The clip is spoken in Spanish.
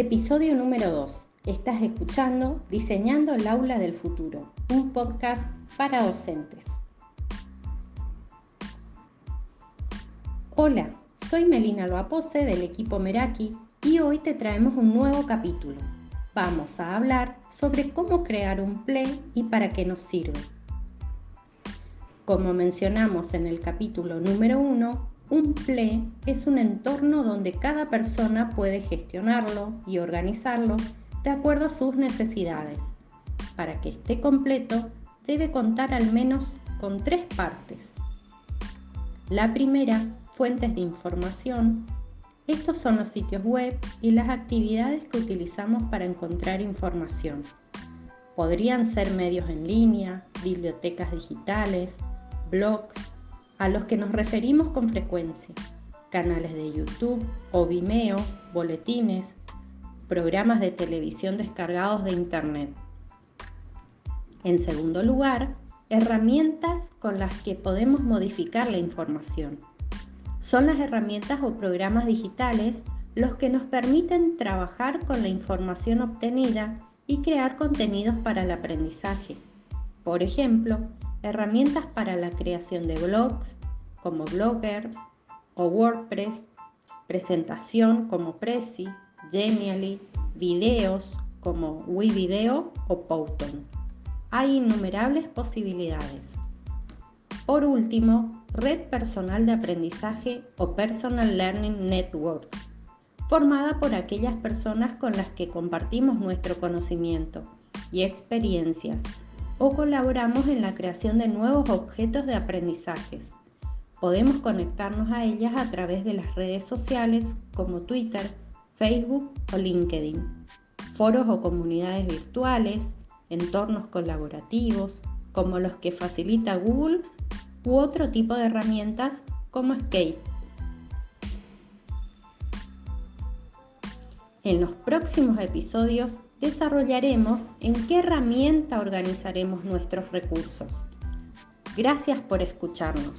Episodio número 2. Estás escuchando Diseñando el Aula del Futuro, un podcast para docentes. Hola, soy Melina Loapose del equipo Meraki y hoy te traemos un nuevo capítulo. Vamos a hablar sobre cómo crear un play y para qué nos sirve. Como mencionamos en el capítulo número 1, un PLE es un entorno donde cada persona puede gestionarlo y organizarlo de acuerdo a sus necesidades. Para que esté completo, debe contar al menos con tres partes. La primera, fuentes de información. Estos son los sitios web y las actividades que utilizamos para encontrar información. Podrían ser medios en línea, bibliotecas digitales, blogs, a los que nos referimos con frecuencia, canales de YouTube o Vimeo, boletines, programas de televisión descargados de Internet. En segundo lugar, herramientas con las que podemos modificar la información. Son las herramientas o programas digitales los que nos permiten trabajar con la información obtenida y crear contenidos para el aprendizaje. Por ejemplo, herramientas para la creación de blogs como Blogger o WordPress, presentación como Prezi, Genially, videos como WeVideo o Powton. Hay innumerables posibilidades. Por último, red personal de aprendizaje o Personal Learning Network, formada por aquellas personas con las que compartimos nuestro conocimiento y experiencias o colaboramos en la creación de nuevos objetos de aprendizajes. Podemos conectarnos a ellas a través de las redes sociales como Twitter, Facebook o LinkedIn, foros o comunidades virtuales, entornos colaborativos como los que facilita Google u otro tipo de herramientas como Escape. En los próximos episodios desarrollaremos en qué herramienta organizaremos nuestros recursos. Gracias por escucharnos.